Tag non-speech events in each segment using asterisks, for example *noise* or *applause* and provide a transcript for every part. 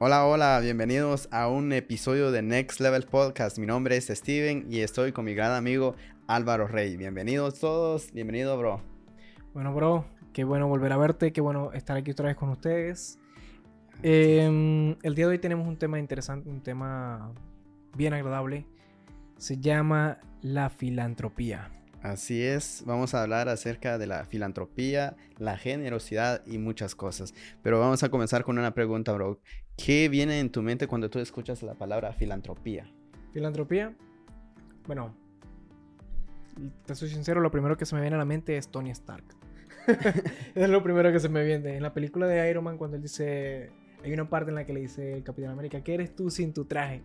Hola, hola, bienvenidos a un episodio de Next Level Podcast. Mi nombre es Steven y estoy con mi gran amigo Álvaro Rey. Bienvenidos todos, bienvenido, bro. Bueno, bro, qué bueno volver a verte, qué bueno estar aquí otra vez con ustedes. Em, el día de hoy tenemos un tema interesante, un tema bien agradable. Se llama la filantropía. Así es, vamos a hablar acerca de la filantropía, la generosidad y muchas cosas. Pero vamos a comenzar con una pregunta, bro. ¿Qué viene en tu mente cuando tú escuchas la palabra filantropía? Filantropía, bueno, te soy sincero, lo primero que se me viene a la mente es Tony Stark. *laughs* es lo primero que se me viene. En la película de Iron Man, cuando él dice, hay una parte en la que le dice el Capitán América, ¿qué eres tú sin tu traje?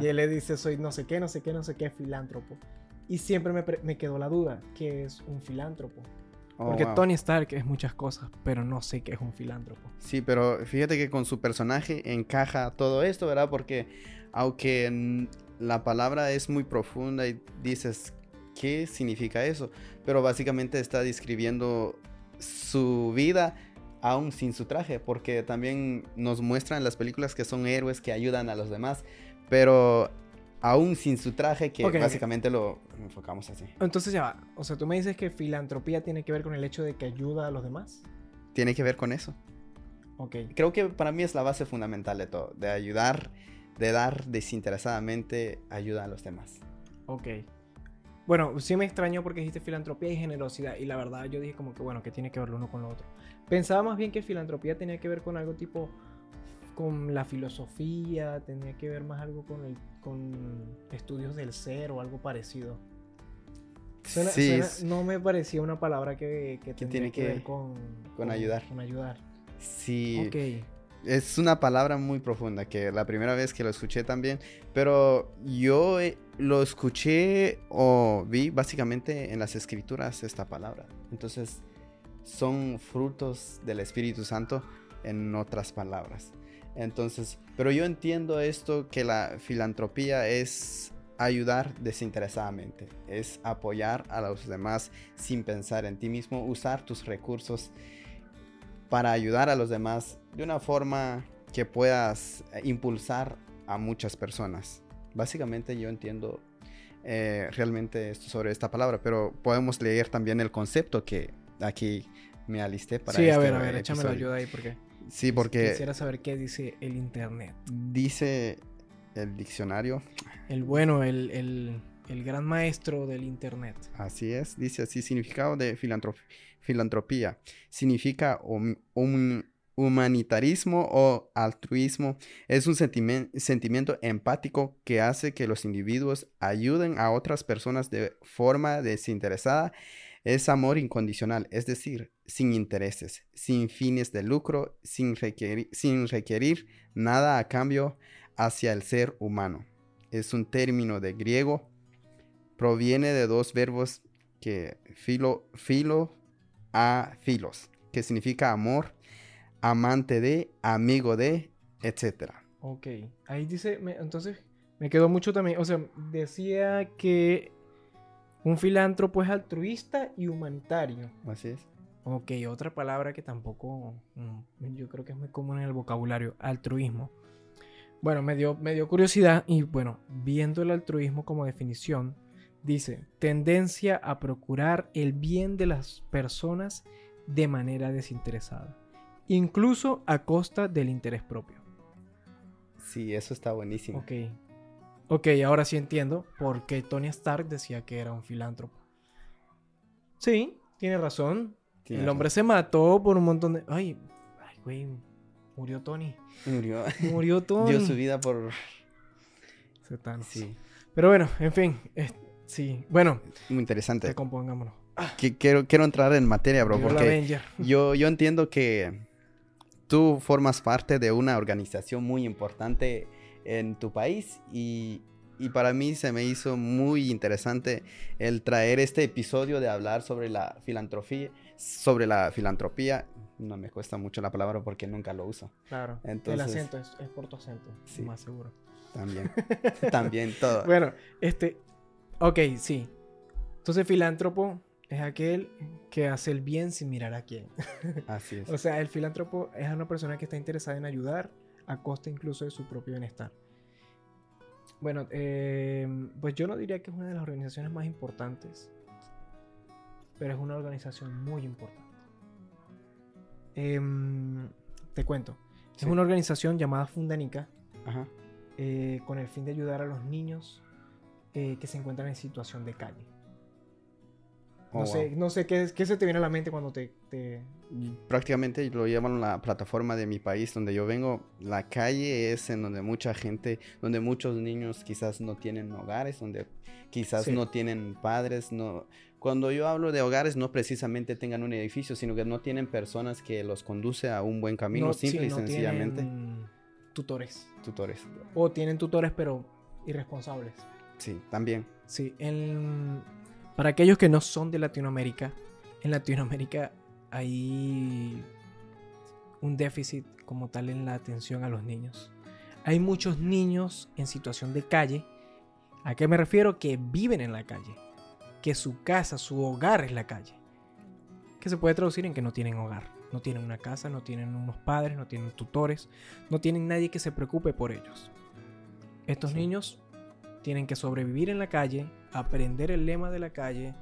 Y él le dice, soy no sé qué, no sé qué, no sé qué, filántropo. Y siempre me, me quedó la duda, ¿qué es un filántropo? Oh, Porque wow. Tony Stark es muchas cosas, pero no sé qué es un filántropo. Sí, pero fíjate que con su personaje encaja todo esto, ¿verdad? Porque aunque la palabra es muy profunda y dices, ¿qué significa eso? Pero básicamente está describiendo su vida aún sin su traje, porque también nos muestran las películas que son héroes que ayudan a los demás, pero aún sin su traje, que básicamente lo enfocamos así. Entonces ya va. O sea, tú me dices que filantropía tiene que ver con el hecho de que ayuda a los demás. Tiene que ver con eso. Ok. creo que para mí es la base fundamental de todo, de ayudar, de dar desinteresadamente ayuda a los demás. Ok. Bueno, sí me extrañó porque dijiste filantropía y generosidad. Y la verdad yo dije como que bueno, que tiene que ver lo uno con lo otro. Pensaba más bien que filantropía tenía que ver con algo tipo con la filosofía, tenía que ver más algo con el con estudios del ser o algo parecido. Suena- sí, suena- s- no me parecía una palabra que, que tendría tiene que, que- ver con, con ayudar. Con ayudar. sí, Ok. es una palabra muy profunda que la primera vez que lo escuché también, pero yo eh, lo escuché o vi básicamente en las escrituras esta palabra. Entonces son frutos del Espíritu Santo en otras palabras. Entonces, pero yo entiendo esto que la filantropía es ayudar desinteresadamente, es apoyar a los demás sin pensar en ti mismo, usar tus recursos para ayudar a los demás de una forma que puedas eh, impulsar a muchas personas. Básicamente yo entiendo eh, realmente esto sobre esta palabra, pero podemos leer también el concepto que aquí me alisté para sí, a este ver, a ver, échame la episodio. ayuda ahí porque Sí, porque quisiera saber qué dice el internet. dice el diccionario, El bueno, el, el, el gran maestro del internet. así es, dice así, significado de filantrop- filantropía, significa hum- humanitarismo o altruismo, es un sentimiento empático que hace que los individuos ayuden a otras personas de forma desinteresada, es amor incondicional, es decir, sin intereses, sin fines de lucro, sin requerir, sin requerir nada a cambio hacia el ser humano. Es un término de griego, proviene de dos verbos que filo, filo a filos, que significa amor, amante de, amigo de, etc. Ok. Ahí dice, entonces me quedó mucho también. O sea, decía que un filántropo es altruista y humanitario. Así es. Ok, otra palabra que tampoco mm, yo creo que es muy común en el vocabulario, altruismo. Bueno, me dio, me dio curiosidad y bueno, viendo el altruismo como definición, dice, tendencia a procurar el bien de las personas de manera desinteresada, incluso a costa del interés propio. Sí, eso está buenísimo. Ok, ok, ahora sí entiendo por qué Tony Stark decía que era un filántropo. Sí, tiene razón. El hombre se mató por un montón de. Ay, ay, güey. Murió Tony. Murió. Murió *laughs* Tony. Dio su vida por... Se tan- Sí, Pero bueno, en fin. sí. Bueno, muy interesante. recompongámonos. Que, quiero, quiero entrar en materia, bro, porque *laughs* yo, yo entiendo que tú formas parte de una organización muy importante en tu país y, y para mí se me hizo muy interesante el traer este episodio de hablar sobre la filantropía, sobre la filantropía. No me cuesta mucho la palabra porque nunca lo uso. Claro. el Entonces- acento es, es por tu acento. Sí. Más seguro. También. *laughs* También todo. Bueno, este. Ok, sí. Entonces, filántropo es aquel que hace el bien sin mirar a quién. Así es. *laughs* O sea, el filántropo es una persona que está interesada en ayudar a costa incluso de su propio bienestar. Bueno, eh, pues yo no diría que es una de las organizaciones más importantes, pero es una organización muy importante. Em, te cuento, es una organización llamada Fundanica Ajá. eh, con el fin de ayudar a los niños eh, que se encuentran en situación de calle. Oh, no, sé, wow. no sé qué, qué se te viene a la mente cuando te... te- Prácticamente lo llaman la plataforma de mi país donde yo vengo. La calle es en donde mucha gente, donde muchos niños quizás no tienen hogares, donde quizás Sí. no tienen padres, no. Cuando yo hablo de hogares, no precisamente tengan un edificio, sino que no tienen personas que los conduce a un buen camino, no- simple sí, y sencillamente. tienen tutores. Tutores. O tienen tutores pero irresponsables. Sí, también. Sí, en- para aquellos que no son de Latinoamérica, en Latinoamérica hay un déficit como tal en la atención a los niños. Hay muchos niños en situación de calle. ¿A qué me refiero? Que viven en la calle. Que su casa, su hogar es la calle. Que se puede traducir en que no tienen hogar. No tienen una casa, no tienen unos padres, no tienen tutores, no tienen nadie que se preocupe por ellos. Estos Sí. niños tienen que sobrevivir en la calle, aprender el lema de la calle,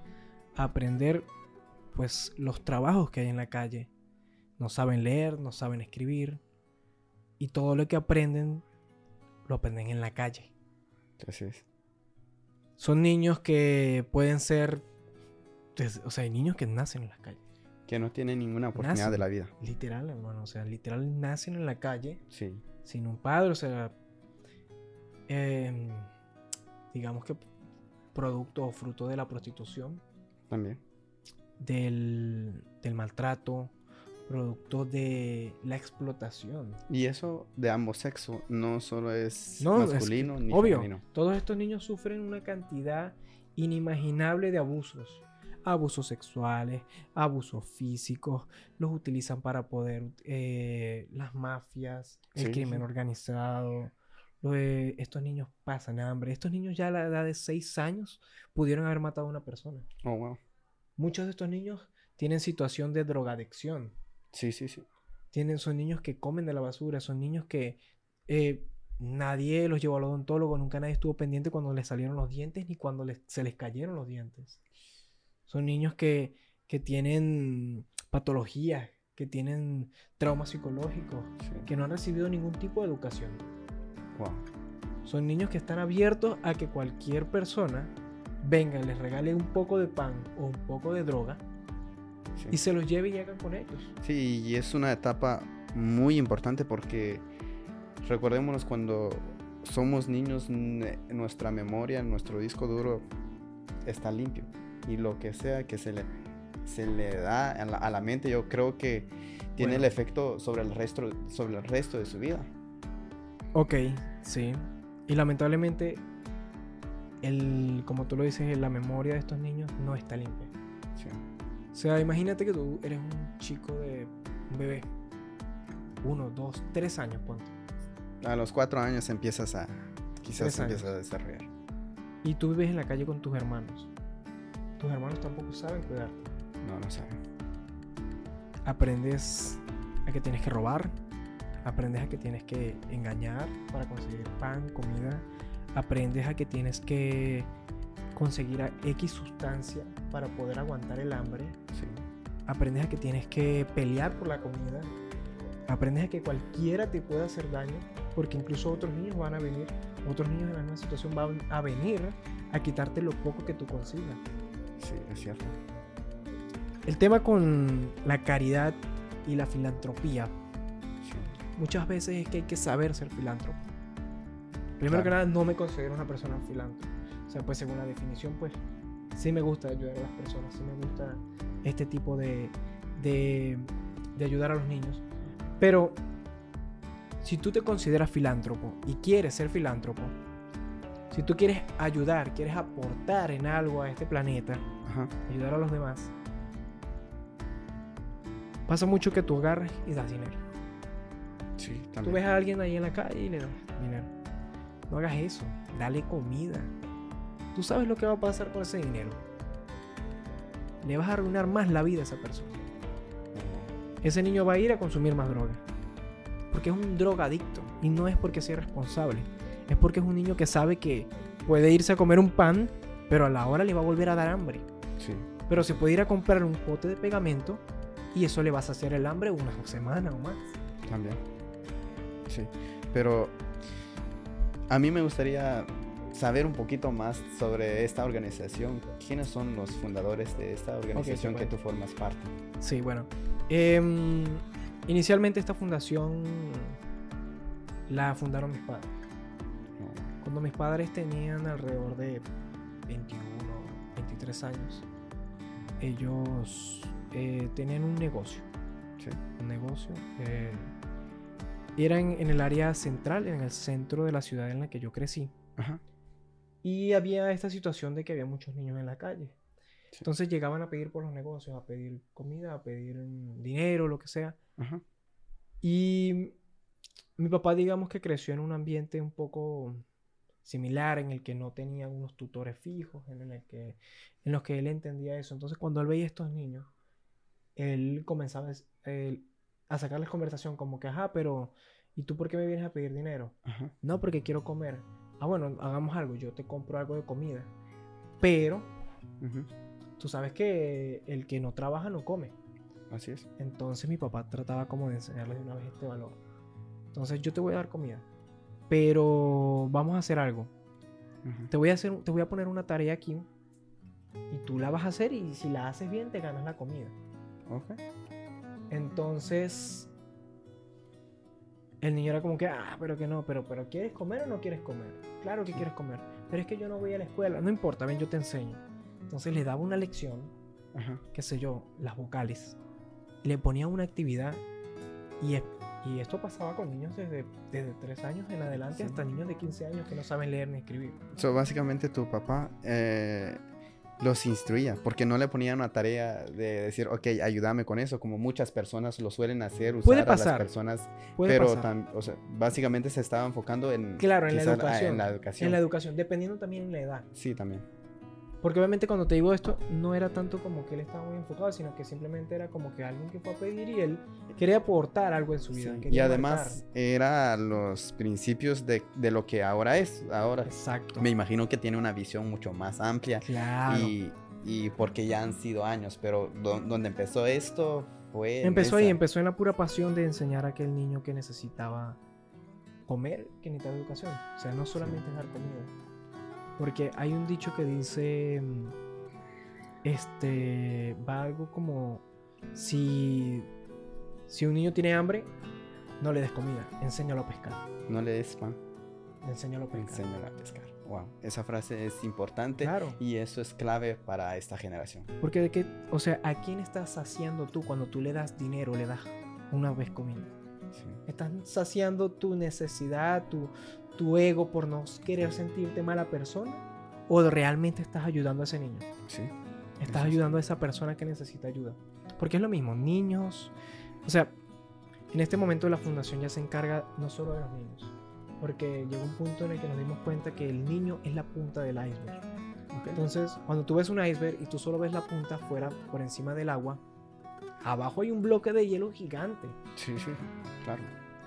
aprender pues los trabajos que hay en la calle. No saben leer, no saben escribir y todo lo que aprenden lo aprenden en la calle. Así es. Son niños que pueden ser o sea, hay niños que nacen en la calle, Que no tienen ninguna oportunidad Nacen. de la vida. literal, hermano, o sea, literal nacen en la calle Sí. sin un padre, o sea, digamos que producto o fruto de la prostitución, También. del, del maltrato, producto de la explotación. Y eso de ambos sexos, no solo es No, es masculino ni Obvio, femenino. todos estos niños sufren una cantidad inimaginable de abusos. Abusos sexuales, abusos físicos, los utilizan para poder, eh, las mafias, el Sí, crimen sí. organizado. De- estos niños pasan hambre. Estos niños ya a la edad de 6 años pudieron haber matado a una persona. Oh, wow. Muchos de estos niños tienen situación de drogadicción. Sí, sí, sí. Tienen, son niños que comen de la basura, son niños que eh, nadie los llevó al odontólogo, nunca nadie estuvo pendiente cuando les salieron los dientes ni cuando les- se les cayeron los dientes. Son niños que, que tienen patologías, que tienen traumas psicológicos, sí. que no han recibido ningún tipo de educación. Wow. Son niños que están abiertos a que cualquier persona venga les regale un poco de pan o un poco de droga Sí. y se los lleve y hagan con ellos. Sí, y es una etapa muy importante porque recordémonos cuando somos niños, nuestra memoria, nuestro disco duro está limpio. Y lo que sea que se le, se le da a la, a la mente, yo creo que tiene Bueno. el efecto sobre el, resto, sobre el resto de su vida. Ok, sí. Y lamentablemente, el, como tú lo dices, la memoria de estos niños no está limpia. Sí. O sea, imagínate que tú eres un chico de un bebé. Uno, dos, tres años, ponte. A los cuatro años empiezas a... Quizás empiezas a desarrollar. Y tú vives en la calle con tus hermanos. Tus hermanos tampoco saben cuidarte. No, no saben. Aprendes a que tienes que robar. Aprendes a que tienes que engañar para conseguir pan, comida. Aprendes a que tienes que conseguir a X sustancia para poder aguantar el hambre. Sí. Aprendes a que tienes que pelear por la comida. Aprendes a que cualquiera te puede hacer daño. Porque incluso otros niños van a venir. Otros niños en la misma situación van a venir a quitarte lo poco que tú consigas. Sí, es cierto. El tema con la caridad y la filantropía. Muchas veces es que hay que saber ser filántropo. Primero que nada, no me considero una persona filántropo. O sea, pues según la definición, pues sí me gusta ayudar a las personas, sí me gusta este tipo de, de, de ayudar a los niños. Pero si tú te consideras filántropo y quieres ser filántropo, si tú quieres ayudar, quieres aportar en algo a este planeta, Ajá. ayudar a los demás, pasa mucho que tú agarras y das dinero. Sí, Tú ves a alguien ahí en la calle y le das dinero. No hagas eso. Dale comida. Tú sabes lo que va a pasar con ese dinero. Le vas a arruinar más la vida a esa persona. Ese niño va a ir a consumir más droga. porque es un drogadicto y no es porque sea responsable. Es porque es un niño que sabe que puede irse a comer un pan, pero a la hora le va a volver a dar hambre. Sí. Pero se puede ir a comprar un pote de pegamento y eso le va a saciar el hambre unas dos semanas o más. También. Sí. Pero a mí me gustaría saber un poquito más sobre esta organización. ¿Quiénes son los fundadores de esta organización que bueno. tú formas parte? Sí, bueno. Em, inicialmente esta fundación la fundaron mis padres. No. Cuando mis padres tenían alrededor de 21, 23 años, ellos eh, tenían un negocio. Sí. Un negocio. eh, era en, el área central, en el centro de la ciudad en la que yo crecí. Ajá. Y había esta situación de que había muchos niños en la calle. Sí. Entonces llegaban a pedir por los negocios, a pedir comida, a pedir dinero, lo que sea. Ajá. Y mi papá, digamos que creció en un ambiente un poco similar, en el que no tenía unos tutores fijos, en el que, en los que él entendía eso. Entonces, cuando él veía a estos niños, él comenzaba a, eh, a sacarles conversación como que, ajá, pero ¿y tú por qué me vienes a pedir dinero? Ajá. No, porque quiero comer. Ah, bueno, hagamos algo, yo te compro algo de comida. Pero tú sabes que el que no trabaja no come. Así es. Entonces mi papá trataba como de enseñarles de una vez este valor. Entonces yo te voy a dar comida, pero vamos a hacer algo. Te voy a hacer, te voy a poner una tarea aquí y tú la vas a hacer y si la haces bien te ganas la comida. Ok. Entonces el niño era como que, ah, pero que no, pero, pero ¿quieres comer o no quieres comer? Claro que quieres comer, pero es que yo no voy a la escuela, no importa, ven, yo te enseño. Entonces le daba una lección Ajá. qué sé yo, las vocales. Le ponía una actividad y, es- y esto pasaba con niños desde, desde 3 años en adelante Sí. hasta niños de 15 años que no saben leer ni escribir. So, básicamente tu papá eh, los instruía, porque no le ponía una tarea de decir, ok, ayúdame con eso, como muchas personas lo suelen hacer, usar Puede a las pasar, personas, Puede pero pasar. tam- o sea, básicamente se estaba enfocando en, Claro, en la ah, educación. en la educación. En la educación, dependiendo también en la edad. Sí, también. Porque obviamente cuando te digo esto, no era tanto como que él estaba muy enfocado, sino que simplemente era como que alguien que fue a pedir y él quería aportar algo en su vida. Sí, Y además era los principios de, de lo que ahora es. Ahora marcar. Exacto. me imagino que tiene una visión mucho más amplia Claro. y, y porque ya han sido años, pero do- donde empezó esto fue... Empezó ahí, empezó en la pura pasión de enseñar a aquel niño que necesitaba comer, que necesitaba educación. O sea, no solamente dar comida. Porque hay un dicho que dice, mm, este, va algo como, si, si un niño tiene hambre, no le des comida, enséñalo a pescar. No le des pan, Enséñalo a pescar. enséñalo a pescar. Wow, esa frase es importante Claro. y eso es clave para esta generación. Porque de qué, o sea, ¿a quién estás saciando tú cuando tú le das dinero, le das una vez comida? Sí, Estás saciando tu necesidad, tu, tu ego por no querer sentirte mala persona. ¿O realmente estás ayudando a ese niño? sí, Estás ayudando a esa persona que necesita ayuda. Porque es lo mismo, niños. O sea, en este momento la fundación ya se encarga no solo de los niños. Porque llegó un punto en el que nos dimos cuenta que el niño es la punta del iceberg. Entonces, cuando tú ves un iceberg y tú solo ves la punta fuera, por encima del agua, abajo hay un bloque de hielo gigante. sí, sí, claro.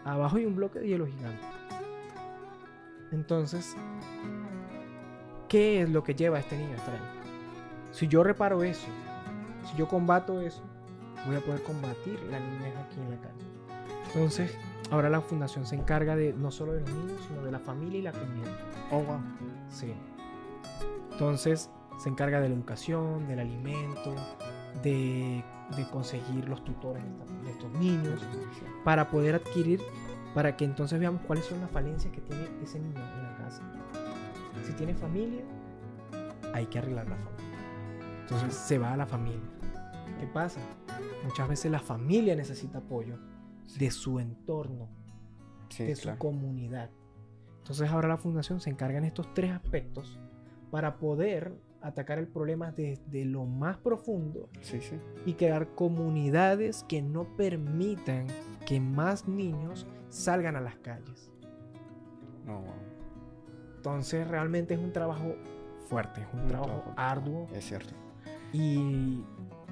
Abajo hay un bloque de hielo gigante. Entonces, ¿qué es lo que lleva a este niño a estar ahí? Si yo reparo eso, si yo combato eso, voy a poder combatir la niñez aquí en la calle. Entonces, ahora la fundación se encarga de no solo de los niños, sino de la familia y la comunidad. Oh, wow. Sí. Entonces, se encarga de la educación, del alimento, de, de conseguir los tutores de estos niños para poder adquirir, para que entonces veamos cuáles son las falencias que tiene ese niño en la casa. Si tiene familia, hay que arreglar la familia. Entonces se va a la familia. ¿Qué pasa? Muchas veces la familia necesita apoyo de su entorno, Sí, de su comunidad. Entonces ahora la fundación se encarga en estos tres aspectos para poder atacar el problema desde lo más profundo Sí, sí. y crear comunidades que no permitan que más niños salgan a las calles. Wow. Entonces realmente es un trabajo fuerte, es un, Un trabajo trabajo. arduo Es cierto. y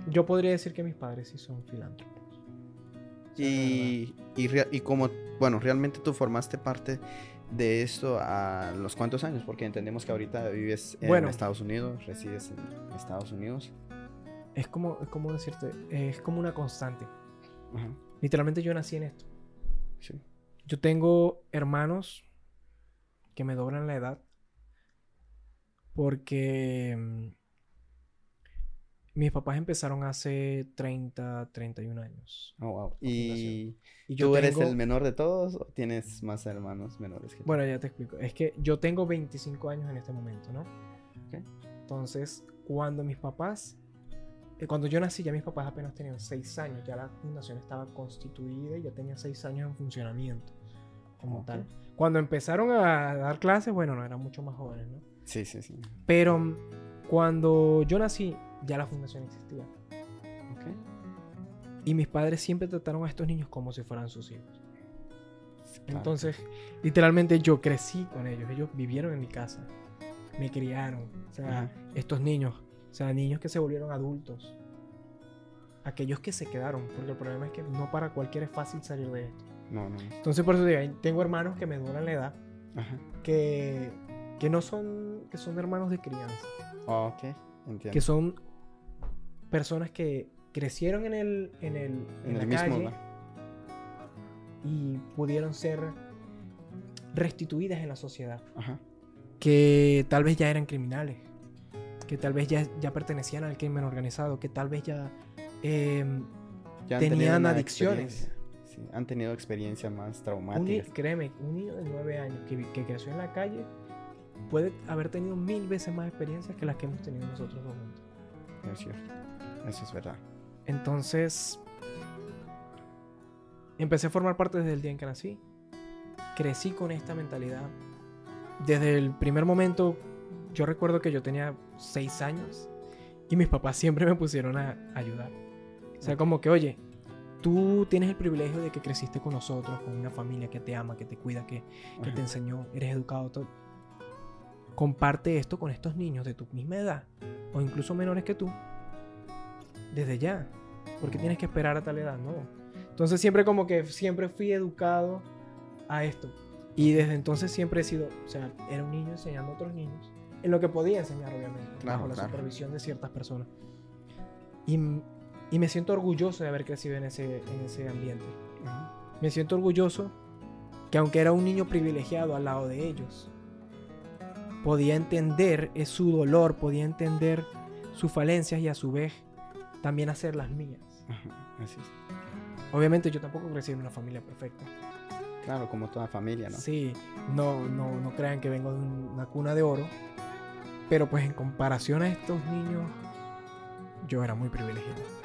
yo podría decir que mis padres sí son filántropos. Y, y como bueno, realmente tú formaste parte de esto a los cuantos años, porque entendemos que ahorita vives en Estados Unidos, resides en Estados Unidos. Es como, es como decirte, es como una constante. Literalmente yo nací en esto. Sí. Yo tengo hermanos que me doblan la edad porque mm, mis papás empezaron hace 30, 31 años. Oh, wow. ¿Y, tú eres el menor de todos o tienes más hermanos menores que tú? Bueno, ya te explico. Es que yo tengo 25 años en este momento, ¿no? Entonces, cuando mis papás, eh, cuando yo nací, ya mis papás apenas tenían 6 años, ya la fundación estaba constituida y ya tenía 6 años en funcionamiento como tal. Cuando empezaron a dar clases, bueno, no eran mucho más jóvenes, ¿no? Sí, sí, sí. Pero cuando yo nací, ya la fundación existía. Y mis padres siempre trataron a estos niños como si fueran sus hijos. Entonces, literalmente yo crecí con ellos. Ellos vivieron en mi casa. Me criaron. O sea, estos niños. O sea, niños que se volvieron adultos. Aquellos que se quedaron. Porque el problema es que no para cualquiera es fácil salir de esto. No, no. Entonces, por eso digo, tengo hermanos que me duran la edad. Que, que no son. que son hermanos de crianza. Oh, ok. Entiendo. Que son personas que crecieron en el en el, en, la calle y pudieron ser restituidas en la sociedad. Que tal vez ya eran criminales, que tal vez ya, ya pertenecían al crimen organizado, que tal vez ya, em, tenían adicciones. Han tenido experiencias más traumáticas. créeme, un niño de nueve años que, que, creció en la calle puede haber tenido mil veces más experiencias que las que hemos tenido nosotros dos juntos. Es cierto. Eso es verdad. Entonces, empecé a formar parte desde el día en que nací. Crecí con esta mentalidad. Desde el primer momento, yo recuerdo que yo tenía seis años y mis papás siempre me pusieron a ayudar. O sea, como que, oye, tú tienes el privilegio de que creciste con nosotros, con una familia que te ama, que te cuida, que, que te enseñó, eres educado. Todo. Comparte esto con estos niños de tu misma edad o incluso menores que tú desde ya. Porque tienes que esperar a tal edad, no. Entonces siempre como que siempre fui educado a esto. Y desde entonces siempre he sido, o sea, era un niño enseñando a otros niños. En lo que podía enseñar, obviamente. bajo la supervisión de ciertas personas. Y, y, me siento orgulloso de haber crecido en ese, en ese ambiente. Me siento orgulloso que aunque era un niño privilegiado al lado de ellos, podía entender su dolor, podía entender sus falencias y a su vez también hacer las mías. así es. Obviamente yo tampoco crecí en una familia perfecta. Claro, como toda familia, ¿no? Sí, no, no, no crean que vengo de una cuna de oro, pero pues en comparación a estos niños, yo era muy privilegiado.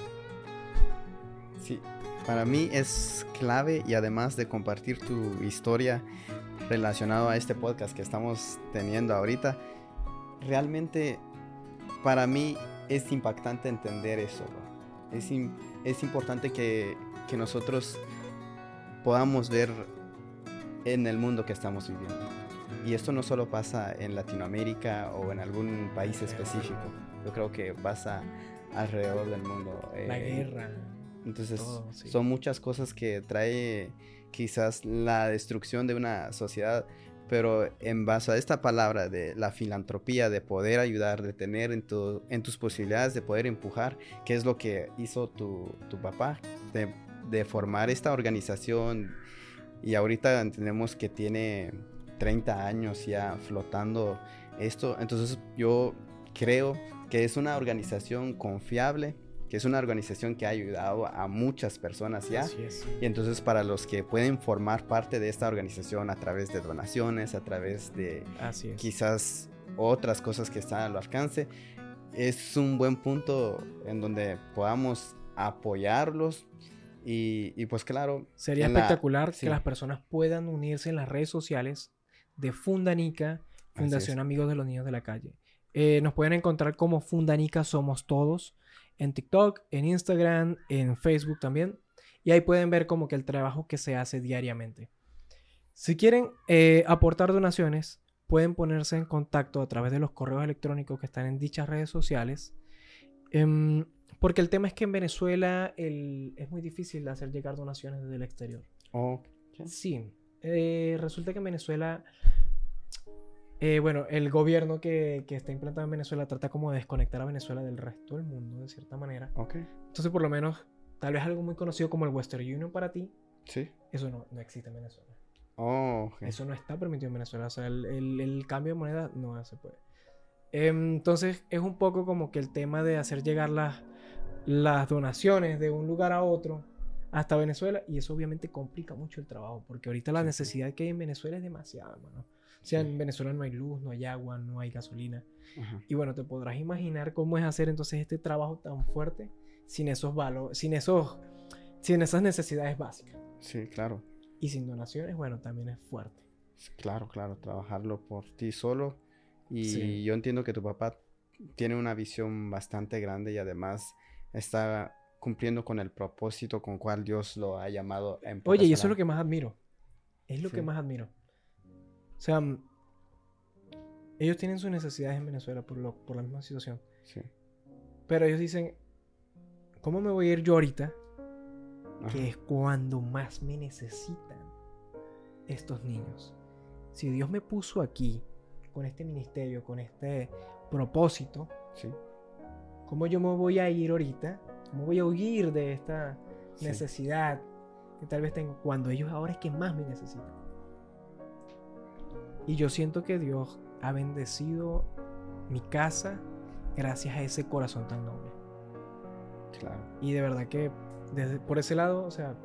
Sí, para mí es clave y además de compartir tu historia relacionado a este podcast que estamos teniendo ahorita, realmente para mí es impactante entender eso. Es, es importante que, que nosotros podamos ver en el mundo que estamos viviendo. Y esto no solo pasa en Latinoamérica o en algún país específico. Yo creo que pasa alrededor del mundo. La eh, guerra. Entonces, son muchas cosas que trae quizás la destrucción de una sociedad pero en base a esta palabra de la filantropía, de poder ayudar, de tener en, tu, en tus posibilidades, de poder empujar, que es lo que hizo tu, tu papá, de, de, formar esta organización. Y ahorita entendemos que tiene 30 años ya flotando esto. Entonces yo creo que es una organización confiable que es una organización que ha ayudado a muchas personas ya. Y entonces para los que pueden formar parte de esta organización a través de donaciones, a través de quizás otras cosas que están al alcance, es un buen punto en donde podamos apoyarlos. Y, pues claro. Sería espectacular que las personas puedan unirse en las redes sociales de Fundanica, Fundación Amigos de los Niños de la Calle. Eh, nos pueden encontrar como Fundanica Somos Todos en TikTok, en Instagram, en Facebook también. Y ahí pueden ver como que el trabajo que se hace diariamente. Si quieren eh, aportar donaciones, pueden ponerse en contacto a través de los correos electrónicos que están en dichas redes sociales. Em, porque el tema es que en Venezuela es muy difícil hacer llegar donaciones desde el exterior. Sí. Eh, resulta que en Venezuela, eh, bueno, el gobierno que, que, está implantado en Venezuela trata como de desconectar a Venezuela del resto del mundo, de cierta manera. Ok. Entonces, por lo menos, tal vez algo muy conocido como el Western Union para ti, Sí. eso no, no existe en Venezuela. Oh, ok. Eso no está permitido en Venezuela. O sea, el, el- el cambio de moneda no se puede. Em, Entonces, es un poco como que el tema de hacer llegar las, las donaciones de un lugar a otro hasta Venezuela. Y eso obviamente complica mucho el trabajo. Porque ahorita la necesidad que hay en Venezuela es demasiada, mano. O sea, en Venezuela no hay luz, no hay agua, no hay gasolina. Ajá. Y bueno, te podrás imaginar cómo es hacer entonces este trabajo tan fuerte sin esos valores, sin esos, sin esas necesidades básicas. Sí, claro. Y sin donaciones, bueno, también es fuerte. Claro, claro, trabajarlo por ti solo. Y Sí. yo entiendo que tu papá tiene una visión bastante grande y además está cumpliendo con el propósito con cual Dios lo ha llamado en Oye, y eso es lo que más admiro. Es lo que más admiro. O sea, mm, ellos tienen sus necesidades en Venezuela por, lo- por la misma situación. Sí. Pero ellos dicen, ¿cómo me voy a ir yo ahorita? Ajá. Que es cuando más me necesitan estos niños. Si Dios me puso aquí, con este ministerio, con este propósito, Sí. ¿cómo yo me voy a ir ahorita? ¿Cómo voy a huir de esta Sí. necesidad que tal vez tengo cuando ellos ahora es que más me necesitan? Y yo siento que Dios ha bendecido mi casa gracias a ese corazón tan noble. Claro. Y de verdad que desde, por ese lado, o sea,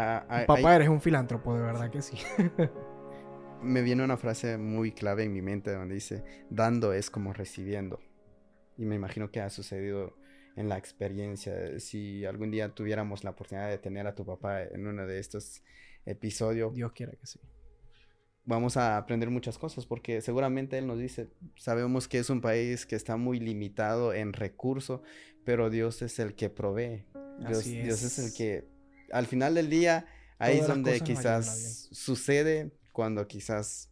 Ah, ah, papá eres un filántropo, de verdad que sí. *laughs* me viene una frase muy clave en mi mente donde dice, dando es como recibiendo. Y me imagino que ha sucedido en la experiencia. Si algún día tuviéramos la oportunidad de tener a tu papá en uno de estos episodios, Dios quiera que sí. Vamos a aprender muchas cosas porque seguramente él nos dice, sabemos que es un país que está muy limitado en recursos, pero Dios es el que provee. Dios, es el que al final del día ahí es Todas donde quizás sucede cuando quizás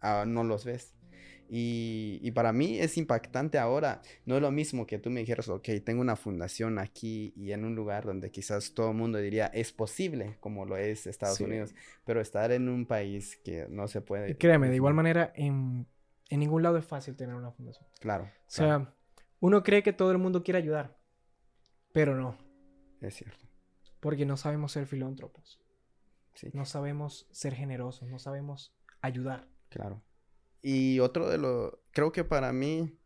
ah, no los ves. Y, y para mí es impactante ahora. No es lo mismo que tú me dijeras, ok, tengo una fundación aquí y en un lugar donde quizás todo el mundo diría es posible, como lo es Estados Sí. Unidos, pero estar en un país que no se puede. Y créeme, de igual manera, en, en ningún lado es fácil tener una fundación. Claro, O sea, uno cree que todo el mundo quiere ayudar, pero no, es cierto. porque no sabemos ser filántropos, Sí, no sabemos ser generosos, no sabemos ayudar. claro. Y otro de lo, creo que para mí,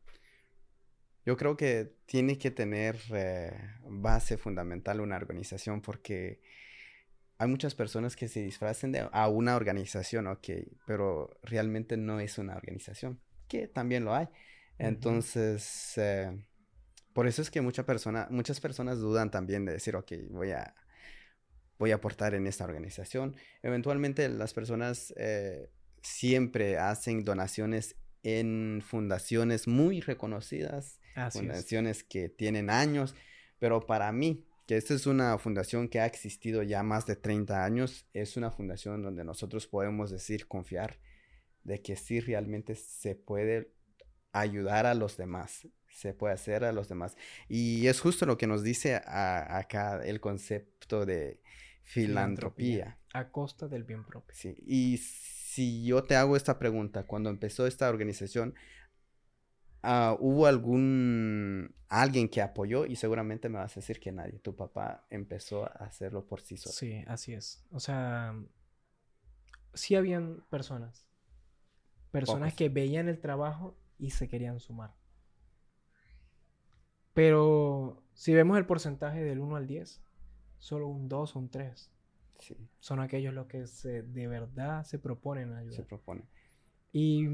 yo creo que tiene que tener eh, base fundamental una organización porque hay muchas personas que se disfrazan de a una organización, ok, pero realmente no es una organización, que también lo hay. Entonces, eh, por eso es que mucha persona, muchas personas dudan también de decir, ok, voy a, voy a aportar en esta organización. Eventualmente las personas eh, siempre hacen donaciones en fundaciones muy reconocidas, Así es. fundaciones que tienen años, pero para mí, que esta es una fundación que ha existido ya más de 30 años, es una fundación donde nosotros podemos decir, confiar de que sí realmente se puede ayudar a los demás, se puede hacer a los demás. Y es justo lo que nos dice a- acá el concepto de filantropía. A costa del bien propio. Sí, y si yo te hago esta pregunta, cuando empezó esta organización, ah, ¿hubo algún alguien que apoyó? Y seguramente me vas a decir que nadie. Tu papá empezó a hacerlo por sí solo. Sí, así es. O sea, sí habían personas. Personas Pocas. que veían el trabajo y se querían sumar. Pero si vemos el porcentaje del 1 al 10, solo un 2 o un 3 Sí, son aquellos los que se, de verdad se proponen a se ayudar. propone. Y,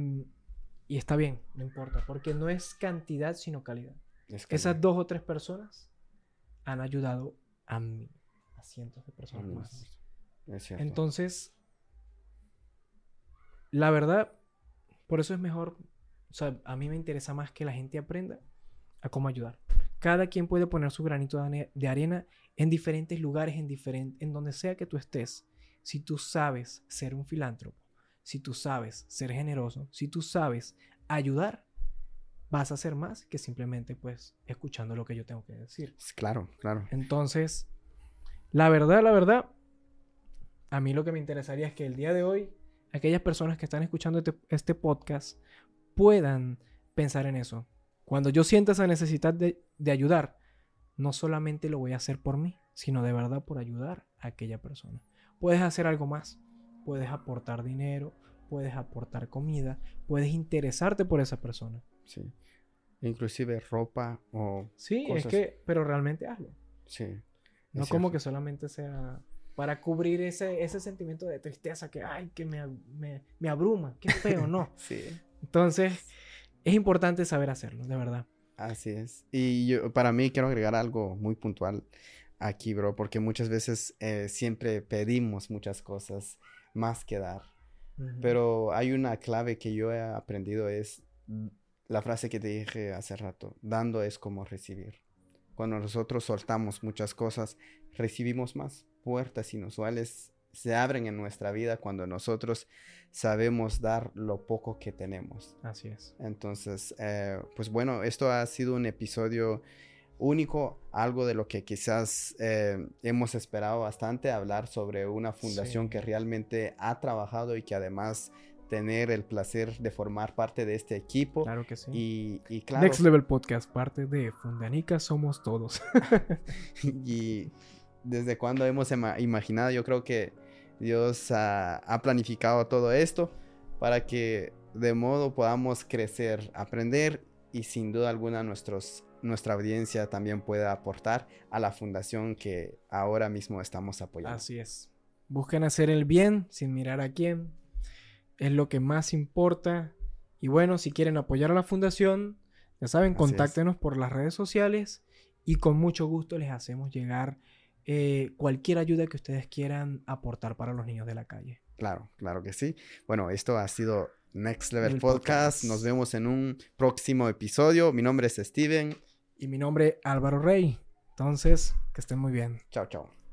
y está bien, no importa, porque no es cantidad sino calidad. Es Esas dos o tres personas han ayudado a mí, a cientos de personas más. Es cierto. Entonces, la verdad, por eso es mejor, o sea, a mí me interesa más que la gente aprenda a cómo ayudar. Cada quien puede poner su granito de arena en diferentes lugares, en, diferen- en donde sea que tú estés. Si tú sabes ser un filántropo, si tú sabes ser generoso, si tú sabes ayudar, vas a hacer más que simplemente pues escuchando lo que yo tengo que decir. Claro, claro. Entonces, la verdad, la verdad, a mí lo que me interesaría es que el día de hoy, aquellas personas que están escuchando este, este podcast puedan pensar en eso. Cuando yo sienta esa necesidad de, de ayudar, no solamente lo voy a hacer por mí, sino de verdad por ayudar a aquella persona. Puedes hacer algo más. Puedes aportar dinero, puedes aportar comida, puedes interesarte por esa persona. Sí. Inclusive ropa o... Sí, es que, pero realmente hazlo. Sí. No como que solamente sea para cubrir ese, ese sentimiento de tristeza que, ay, que me, me, me abruma, qué feo, ¿no? *laughs* sí. Entonces, es importante saber hacerlo, de verdad. Así es. Y yo, para mí quiero agregar algo muy puntual aquí, bro, porque muchas veces eh, siempre pedimos muchas cosas más que dar. Pero hay una clave que yo he aprendido es la frase que te dije hace rato, dando es como recibir. Cuando nosotros soltamos muchas cosas, recibimos más. Puertas inusuales se abren en nuestra vida cuando nosotros sabemos dar lo poco que tenemos. Así es. Entonces, eh, pues bueno, esto ha sido un episodio único, algo de lo que quizás eh, hemos esperado bastante, hablar sobre una fundación que realmente ha trabajado y que además tener el placer de formar parte de este equipo. Claro que sí. Y, y claro. Next Level Podcast, parte de Fundanica Somos Todos. *laughs* *laughs* y desde cuando hemos imaginado, yo creo que Dios ha, ha planificado todo esto para que de modo podamos crecer, aprender y sin duda alguna nuestros nuestra audiencia también pueda aportar a la fundación que ahora mismo estamos apoyando. Así es. Busquen hacer el bien sin mirar a quién. Es lo que más importa. Y bueno, si quieren apoyar a la fundación, ya saben, contáctenos por las redes sociales y con mucho gusto les hacemos llegar eh, cualquier ayuda que ustedes quieran aportar para los niños de la calle. Claro, claro que sí. Bueno, esto ha sido Next Level podcast. Nos vemos en un próximo episodio. Mi nombre es Steven y mi nombre Álvaro Rey. Entonces, que estén muy bien. Chao, chao.